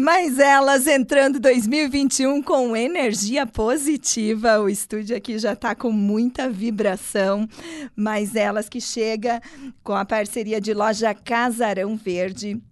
Mas elas entrando 2021 com energia positiva. O estúdio aqui já está com muita vibração. Mas elas que chega com a parceria de loja Casarão Verde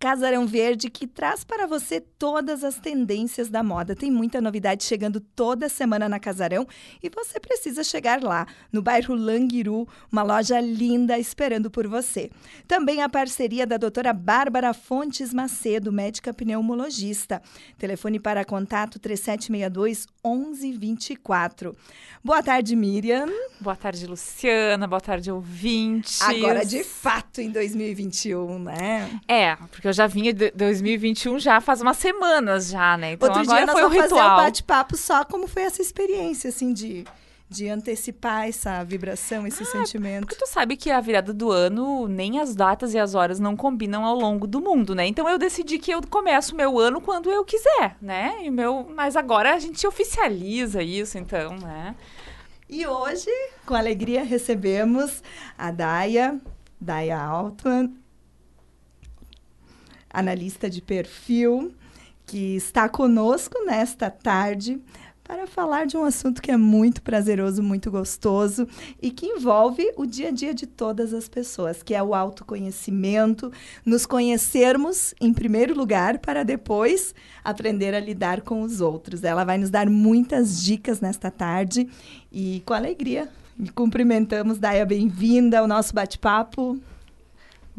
Casarão Verde, que traz para você todas as tendências da moda. Tem muita novidade chegando toda semana na Casarão e você precisa chegar lá, no bairro Languiru, uma loja linda esperando por você. Também a parceria da doutora Bárbara Fontes Macedo, médica pneumologista. Telefone para contato 3762 1124. Boa tarde, Miriam. Boa tarde, Luciana. Boa tarde, ouvintes. Agora, de fato, em 2021, né? É, porque eu já vinha de 2021 já faz umas semanas já, né? Então Outro agora dia foi o ritual. fazer um bate-papo só como foi essa experiência, assim, de de antecipar essa vibração, esse ah, sentimento. Porque tu sabe que a virada do ano, nem as datas e as horas não combinam ao longo do mundo, né? Então eu decidi que eu começo o meu ano quando eu quiser, né? E meu, mas agora a gente oficializa isso, então, né? E hoje, com alegria, recebemos a Daya, Daya Altman, analista de perfil, que está conosco nesta tarde para falar de um assunto que é muito prazeroso, muito gostoso e que envolve o dia a dia de todas as pessoas, que é o autoconhecimento, nos conhecermos em primeiro lugar para depois aprender a lidar com os outros. Ela vai nos dar muitas dicas nesta tarde e com alegria cumprimentamos Daia bem-vinda ao nosso bate-papo.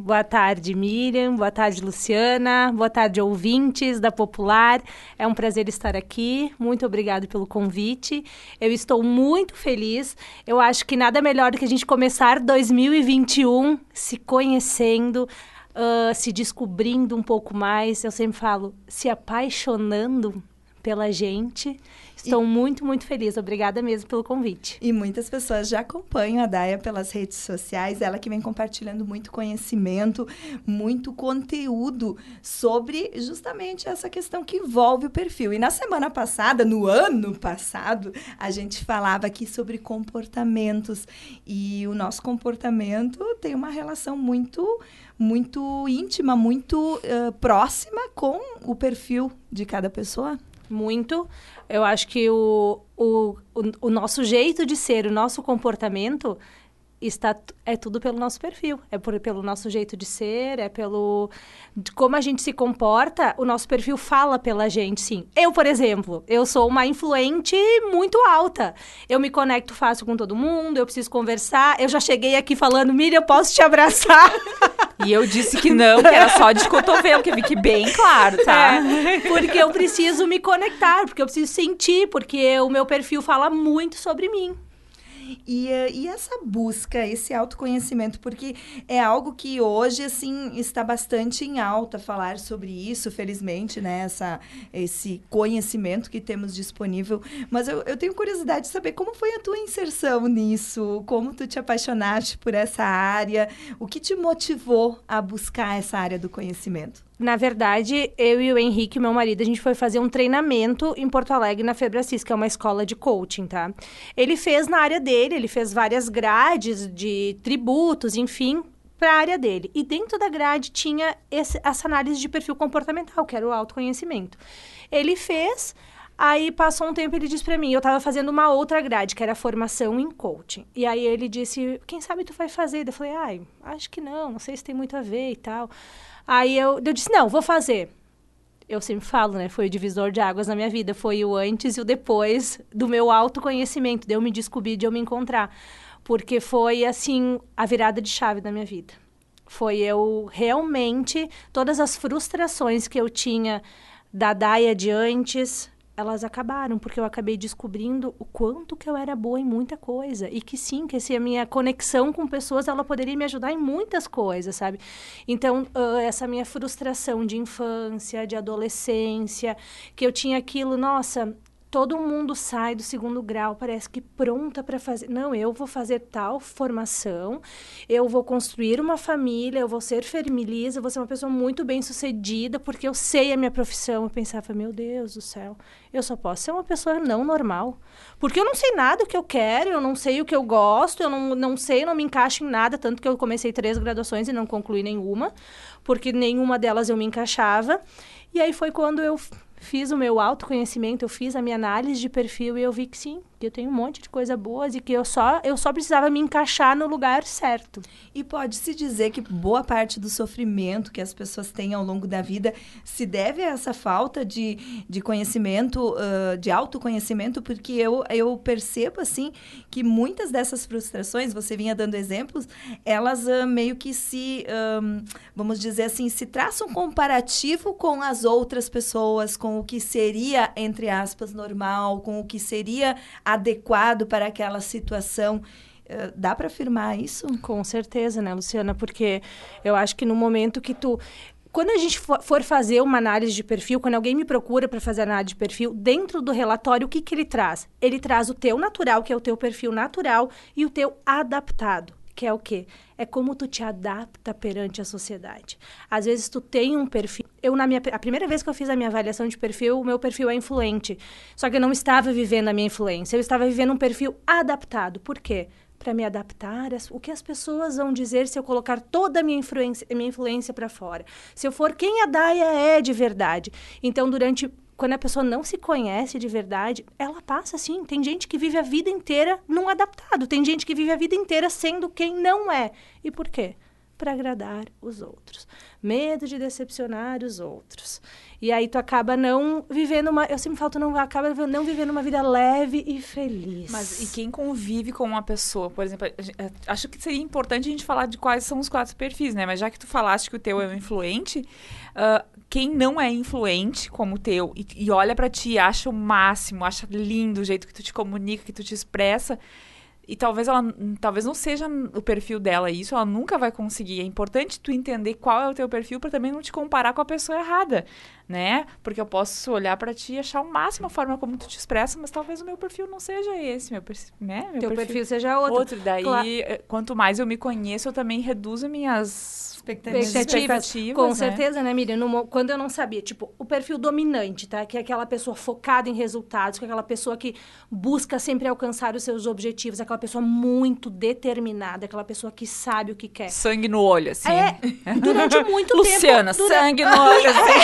Boa tarde, Miriam. Boa tarde, Luciana. Boa tarde, ouvintes da Popular. É um prazer estar aqui. Muito obrigado pelo convite. Eu estou muito feliz. Eu acho que nada melhor do que a gente começar 2021 se conhecendo, uh, se descobrindo um pouco mais. Eu sempre falo, se apaixonando pela gente Estou e... muito, muito feliz. Obrigada mesmo pelo convite. E muitas pessoas já acompanham a Daia pelas redes sociais. Ela que vem compartilhando muito conhecimento, muito conteúdo sobre justamente essa questão que envolve o perfil. E na semana passada, no ano passado, a gente falava aqui sobre comportamentos. E o nosso comportamento tem uma relação muito muito íntima, muito uh, próxima com o perfil de cada pessoa. Muito. Eu acho que o, o, o, o nosso jeito de ser, o nosso comportamento está é tudo pelo nosso perfil, é por, pelo nosso jeito de ser, é pelo como a gente se comporta, o nosso perfil fala pela gente, sim. Eu, por exemplo, eu sou uma influente muito alta. Eu me conecto fácil com todo mundo, eu preciso conversar. Eu já cheguei aqui falando, Miriam, eu posso te abraçar? E eu disse que não, que era só de cotovelo, que fique bem claro, tá? É, porque eu preciso me conectar, porque eu preciso sentir, porque o meu perfil fala muito sobre mim. E, eh, e essa busca, esse autoconhecimento, porque é algo que hoje, assim, está bastante em alta falar sobre isso, felizmente, né? Essa, esse conhecimento que temos disponível. Mas eu, eu tenho curiosidade de saber como foi a tua inserção nisso, como tu te apaixonaste por essa área, o que te motivou a buscar essa área do conhecimento? Na verdade, eu e o Henrique, meu marido, a gente foi fazer um treinamento em Porto Alegre, na Febracis, que é uma escola de coaching, tá? Ele fez na área dele, ele fez várias grades de tributos, enfim, para a área dele. E dentro da grade tinha esse, essa análise de perfil comportamental, que era o autoconhecimento. Ele fez, aí passou um tempo ele disse para mim, eu estava fazendo uma outra grade, que era formação em coaching. E aí ele disse, quem sabe tu vai fazer? Eu falei, ai, acho que não, não sei se tem muito a ver e tal. Aí eu, eu disse, não, vou fazer. Eu sempre falo, né? Foi o divisor de águas na minha vida. Foi o antes e o depois do meu autoconhecimento, de eu me descobrir, de eu me encontrar. Porque foi, assim, a virada de chave da minha vida. Foi eu realmente, todas as frustrações que eu tinha da Daia de antes, elas acabaram, porque eu acabei descobrindo o quanto que eu era boa em muita coisa. E que sim, que esse, a minha conexão com pessoas, ela poderia me ajudar em muitas coisas, sabe? Então, uh, essa minha frustração de infância, de adolescência, que eu tinha aquilo, nossa, todo mundo sai do segundo grau, parece que pronta para fazer. Não, eu vou fazer tal formação, eu vou construir uma família, eu vou ser feliz, eu vou ser uma pessoa muito bem sucedida, porque eu sei a minha profissão. Eu pensava, meu Deus do céu, eu só posso ser uma pessoa não normal. Porque eu não sei nada o que eu quero, eu não sei o que eu gosto, eu não, não sei, não me encaixo em nada, tanto que eu comecei três graduações e não concluí nenhuma, porque nenhuma delas eu me encaixava. E aí foi quando eu fiz o meu autoconhecimento, eu fiz a minha análise de perfil e eu vi que sim, que eu tenho um monte de coisa boas e que eu só eu só precisava me encaixar no lugar certo. E pode-se dizer que boa parte do sofrimento que as pessoas têm ao longo da vida se deve a essa falta de, de conhecimento, uh, de autoconhecimento, porque eu, eu percebo, assim, que muitas dessas frustrações, você vinha dando exemplos, elas uh, meio que se, um, vamos dizer assim, se traçam comparativo com as outras pessoas, com o que seria, entre aspas, normal, com o que seria adequado para aquela situação. Uh, dá para afirmar isso? Com certeza, né, Luciana? Porque eu acho que no momento que tu quando a gente for fazer uma análise de perfil, quando alguém me procura para fazer análise de perfil, dentro do relatório, o que, que ele traz? Ele traz o teu natural, que é o teu perfil natural, e o teu adaptado, que é o quê? É como tu te adapta perante a sociedade. Às vezes tu tem um perfil. Eu na minha a primeira vez que eu fiz a minha avaliação de perfil, o meu perfil é influente. Só que eu não estava vivendo a minha influência, eu estava vivendo um perfil adaptado. Por quê? Para me adaptar, o que as pessoas vão dizer se eu colocar toda a minha influência, minha influência para fora. Se eu for quem a Daia é de verdade. Então, durante quando a pessoa não se conhece de verdade, ela passa assim. Tem gente que vive a vida inteira não adaptado, tem gente que vive a vida inteira sendo quem não é. E por quê? Para agradar os outros. Medo de decepcionar os outros. E aí tu acaba não vivendo uma. Eu sempre falo, tu não acaba não vivendo uma vida leve e feliz. Mas e quem convive com uma pessoa, por exemplo, acho que seria importante a gente falar de quais são os quatro perfis, né? Mas já que tu falaste que o teu é um influente, uh, quem não é influente como o teu e, e olha para ti acha o máximo, acha lindo o jeito que tu te comunica, que tu te expressa, e talvez ela talvez não seja o perfil dela isso, ela nunca vai conseguir. É importante tu entender qual é o teu perfil para também não te comparar com a pessoa errada, né? Porque eu posso olhar para ti e achar o máximo a forma como tu te expressa, mas talvez o meu perfil não seja esse, meu, né? meu teu perfil, perfil seja outro. Outro, daí claro. Eh, quanto mais eu me conheço, eu também reduzo minhas expectativas. expectativas com né? certeza, né, Miriam? No, quando eu não sabia, tipo, perfil dominante, tá? Que é aquela pessoa focada em resultados, que é aquela pessoa que busca sempre alcançar os seus objetivos, aquela pessoa muito determinada, aquela pessoa que sabe o que quer. Sangue no olho, assim. É, durante muito Luciana, tempo. Luciana, sangue no olho, assim.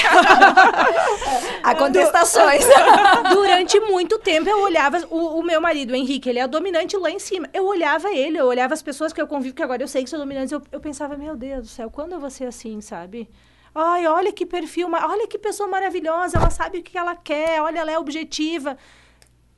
Há contestações. durante muito tempo eu olhava o, o, meu marido, o Henrique, ele é dominante lá em cima. Eu olhava ele, eu olhava as pessoas que eu convivo, que agora eu sei que são dominantes, eu, eu pensava, meu Deus do céu, quando eu vou ser assim, sabe? Ai, olha que perfil, olha que pessoa maravilhosa, ela sabe o que ela quer, olha, ela é objetiva.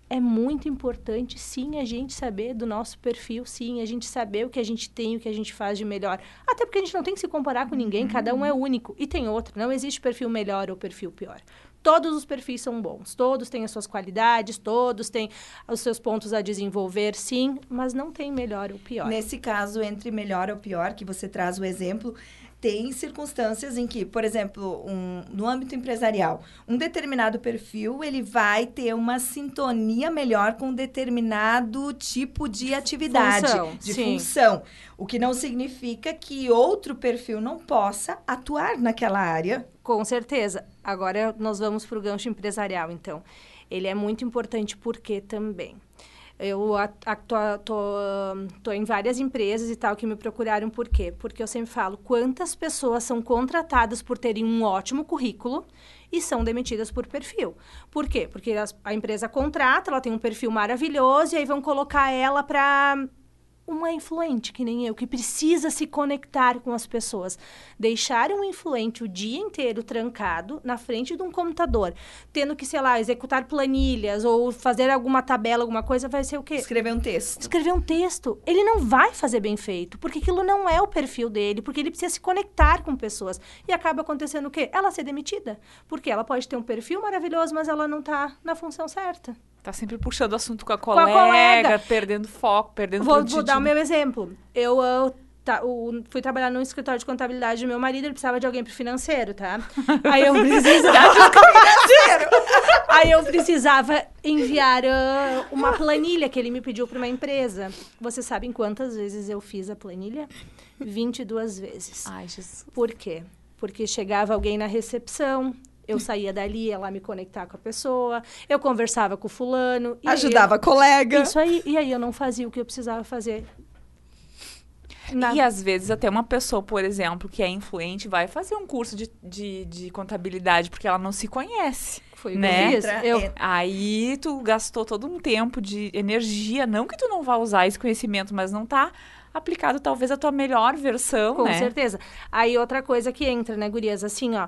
É muito importante, sim, a gente saber do nosso perfil, sim, a gente saber o que a gente tem, o que a gente faz de melhor. Até porque a gente não tem que se comparar com ninguém, uhum. cada um é único. E tem outro, não existe perfil melhor ou perfil pior. Todos os perfis são bons, todos têm as suas qualidades, todos têm os seus pontos a desenvolver, sim, mas não tem melhor ou pior. Nesse caso, entre melhor ou pior, que você traz o exemplo, tem circunstâncias em que, por exemplo, um, no âmbito empresarial, um determinado perfil ele vai ter uma sintonia melhor com um determinado tipo de atividade, função, de sim. função. O que não significa que outro perfil não possa atuar naquela área. Com certeza. Agora nós vamos para o gancho empresarial, então. Ele é muito importante porque também eu estou em várias empresas e tal que me procuraram por quê? Porque eu sempre falo quantas pessoas são contratadas por terem um ótimo currículo e são demitidas por perfil. Por quê? Porque a empresa contrata, ela tem um perfil maravilhoso e aí vão colocar ela para uma influente, que nem eu, que precisa se conectar com as pessoas. Deixar um influente o dia inteiro trancado na frente de um computador, tendo que, sei lá, executar planilhas ou fazer alguma tabela, alguma coisa, vai ser o quê? Escrever um texto. Escrever um texto. Ele não vai fazer bem feito, porque aquilo não é o perfil dele, porque ele precisa se conectar com pessoas. E acaba acontecendo o quê? Ela ser demitida. Porque ela pode ter um perfil maravilhoso, mas ela não está na função certa. Tá sempre puxando assunto com a colega, com a colega. perdendo foco, perdendo Vou, vou dar o meu exemplo. Eu, eu tá, o, fui trabalhar no escritório de contabilidade do meu marido, ele precisava de alguém pro financeiro, tá? Aí eu precisava de financeiro. Aí eu precisava enviar uh, uma planilha que ele me pediu para uma empresa. Vocês sabem quantas vezes eu fiz a planilha? 22 vezes. Ai, Jesus. Por quê? Porque chegava alguém na recepção, eu saía dali, ia lá me conectar com a pessoa, eu conversava com o fulano. e Ajudava a eu, colega. Isso aí. E aí eu não fazia o que eu precisava fazer. Na- E às vezes até uma pessoa, por exemplo, que é influente, vai fazer um curso de, de, de contabilidade porque ela não se conhece. Foi o que né? eu. Aí tu gastou todo um tempo de energia, não que tu não vá usar esse conhecimento, mas não tá aplicado talvez a tua melhor versão, Com né? certeza. Aí outra coisa que entra, né, gurias? Assim, ó,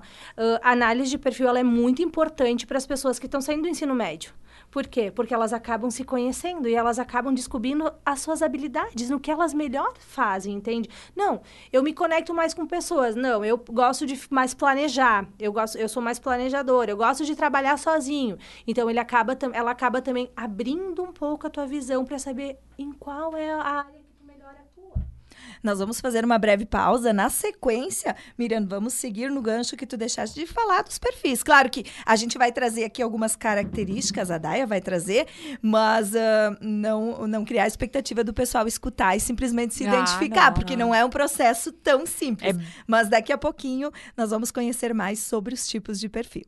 a análise de perfil ela é muito importante para as pessoas que estão saindo do ensino médio. Por quê? Porque elas acabam se conhecendo e elas acabam descobrindo as suas habilidades, no que elas melhor fazem, entende? Não, eu me conecto mais com pessoas. Não, eu gosto de mais planejar. Eu gosto, eu sou mais planejadora. Eu gosto de trabalhar sozinho. Então ele acaba, ela acaba também abrindo um pouco a tua visão para saber em qual é a área que tu melhor atua. Nós vamos fazer uma breve pausa. Na sequência, Miriam, vamos seguir no gancho que tu deixaste de falar dos perfis. Claro que a gente vai trazer aqui algumas características, a Daia vai trazer, mas ah, não, não criar a expectativa do pessoal escutar e simplesmente se Ah, identificar, não, porque não. não é um processo tão simples. É- Mas daqui a pouquinho nós vamos conhecer mais sobre os tipos de perfil.